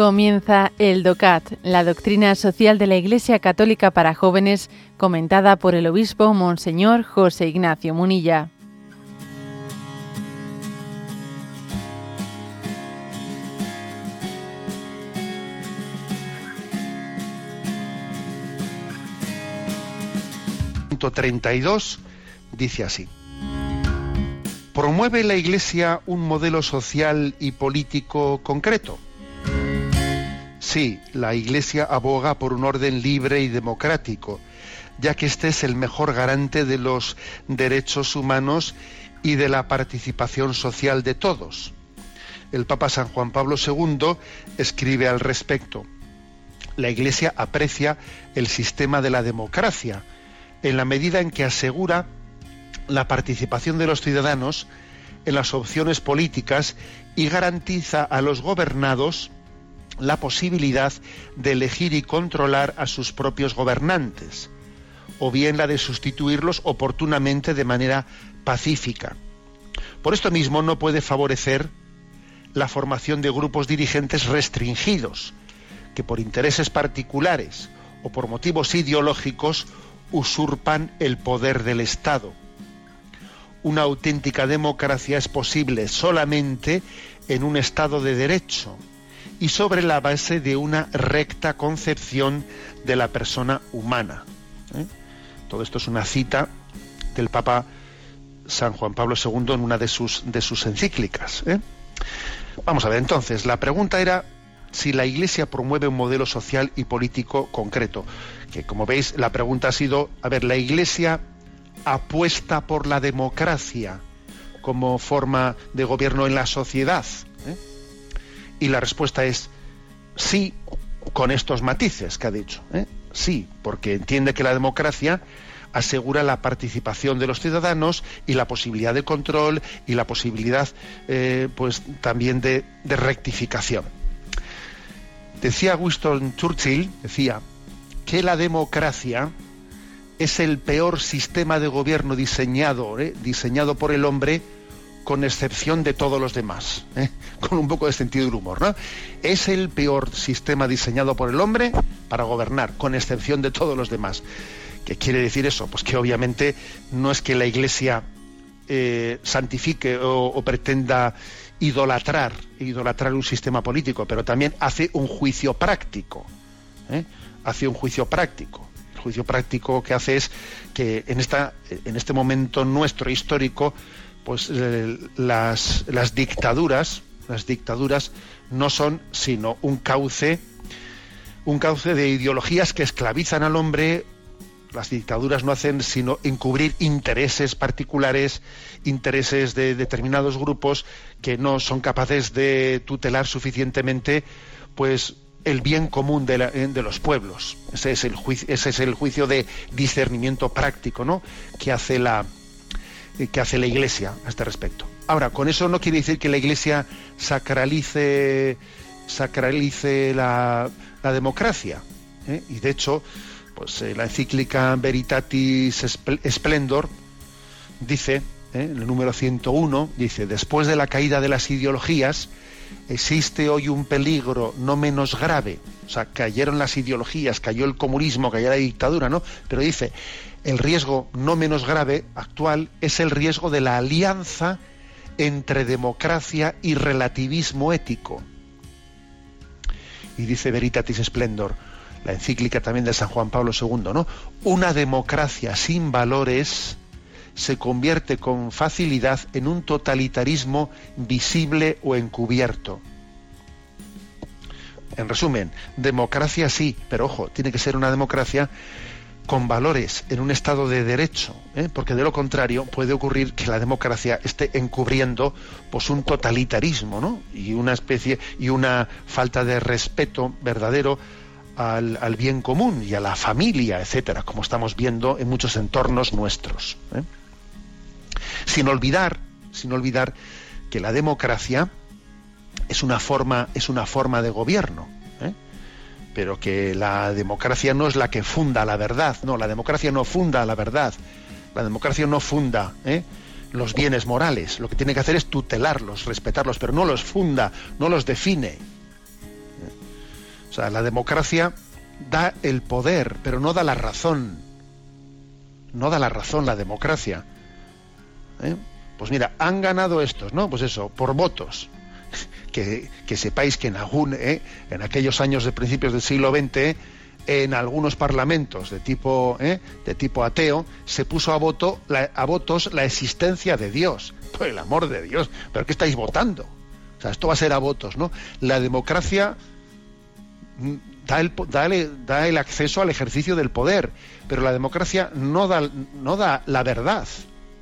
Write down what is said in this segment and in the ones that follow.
Comienza el DOCAT, la doctrina social de la Iglesia Católica para jóvenes, comentada por el obispo Monseñor José Ignacio Munilla. Punto 32 dice así. ¿Promueve la Iglesia un modelo social y político concreto? Sí, la Iglesia aboga por un orden libre y democrático, ya que este es el mejor garante de los derechos humanos y de la participación social de todos. El Papa San Juan Pablo II escribe al respecto. La Iglesia aprecia el sistema de la democracia, en la medida en que asegura la participación de los ciudadanos en las opciones políticas y garantiza a los gobernados la posibilidad de elegir y controlar a sus propios gobernantes, o bien la de sustituirlos oportunamente de manera pacífica. Por esto mismo no puede favorecer la formación de grupos dirigentes restringidos, que por intereses particulares o por motivos ideológicos usurpan el poder del Estado. Una auténtica democracia es posible solamente en un Estado de derecho, y sobre la base de una recta concepción de la persona humana. ¿eh? Todo esto es una cita del Papa San Juan Pablo II en una de sus, de sus encíclicas. ¿eh? Vamos a ver, entonces, la pregunta era si la Iglesia promueve un modelo social y político concreto. Que como veis, la pregunta ha sido, a ver, ¿la Iglesia apuesta por la democracia como forma de gobierno en la sociedad? ¿Eh? Y la respuesta es sí, con estos matices que ha dicho. ¿eh? Sí, porque entiende que la democracia asegura la participación de los ciudadanos y la posibilidad de control y la posibilidad, eh, pues, también de, de rectificación. Decía Winston Churchill, decía, que la democracia es el peor sistema de gobierno diseñado, ¿eh? diseñado por el hombre con excepción de todos los demás, ¿eh? con un poco de sentido del humor, ¿no? Es el peor sistema diseñado por el hombre para gobernar, con excepción de todos los demás. ¿Qué quiere decir eso? Pues que obviamente no es que la Iglesia eh, santifique o, pretenda idolatrar, idolatrar un sistema político, pero también hace un juicio práctico. ¿eh? Hace un juicio práctico. El juicio práctico que hace es que en, esta, en este momento nuestro histórico, pues eh, las, dictaduras, las dictaduras no son sino un cauce, un cauce de ideologías que esclavizan al hombre. Las dictaduras no hacen sino encubrir intereses particulares, intereses de determinados grupos que no son capaces de tutelar suficientemente, pues el bien común de, de, los pueblos. Ese es el juicio, ese es el juicio de discernimiento práctico, ¿no? Que hace la, que hace la Iglesia a este respecto. Ahora, con eso no quiere decir que la Iglesia sacralice, sacralice la, la democracia. ¿eh? Y de hecho, pues eh, la encíclica Veritatis Splendor dice, ¿eh? en el número 101, dice, después de la caída de las ideologías, existe hoy un peligro no menos grave. O sea, cayeron las ideologías, cayó el comunismo, cayó la dictadura, ¿no? Pero dice, el riesgo no menos grave actual es el riesgo de la alianza entre democracia y relativismo ético. Y dice Veritatis Splendor, la encíclica también de San Juan Pablo II, ¿no? Una democracia sin valores se convierte con facilidad en un totalitarismo visible o encubierto. En resumen, democracia sí, pero ojo, tiene que ser una democracia con valores en un Estado de derecho, ¿eh? porque de lo contrario puede ocurrir que la democracia esté encubriendo pues un totalitarismo, ¿no? Y una especie y una falta de respeto verdadero al, bien común y a la familia, etcétera, como estamos viendo en muchos entornos nuestros. ¿eh? Sin olvidar, sin olvidar que la democracia es una forma, es una forma de gobierno pero que la democracia no es la que funda la verdad, no, la democracia no funda la verdad, la democracia no funda ¿eh? los bienes morales, lo que tiene que hacer es tutelarlos, respetarlos, pero no los funda, no los define. O sea, la democracia da el poder, pero no da la razón. No da la razón la democracia. ¿Eh? Pues mira, han ganado estos, ¿no? Pues eso, por votos. Que, sepáis que en, algún, ¿eh? en aquellos años de principios del siglo XX, en algunos parlamentos de tipo, ¿eh? de tipo ateo, se puso a, voto, a votos la existencia de Dios. Por el amor de Dios, ¿pero qué estáis votando? O sea, esto va a ser a votos, ¿no? La democracia da el, acceso al ejercicio del poder, pero la democracia no da, no da la verdad.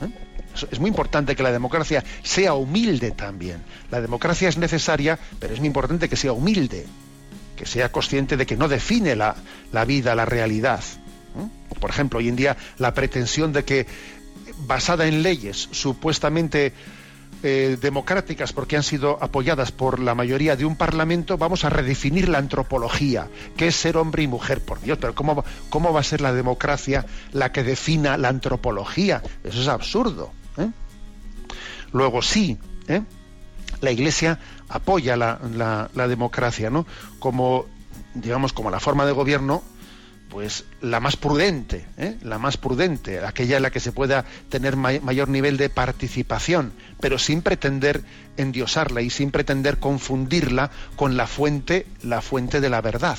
¿eh? Es muy importante que la democracia sea humilde también. La democracia es necesaria, pero es muy importante que sea humilde, que sea consciente de que no define la, vida, la realidad. Por ejemplo, hoy en día la pretensión de que basada en leyes supuestamente eh, democráticas porque han sido apoyadas por la mayoría de un parlamento, vamos a redefinir la antropología, que es ser hombre y mujer. Por Dios, pero ¿cómo, cómo va a ser la democracia la que defina la antropología? Eso es absurdo. ¿Eh? Luego sí, ¿eh? la Iglesia apoya la, democracia, ¿no? Como digamos como la forma de gobierno pues la más prudente, ¿eh? la más prudente, aquella en la que se pueda tener mayor nivel de participación, pero sin pretender endiosarla y sin pretender confundirla con la fuente, la fuente de la verdad.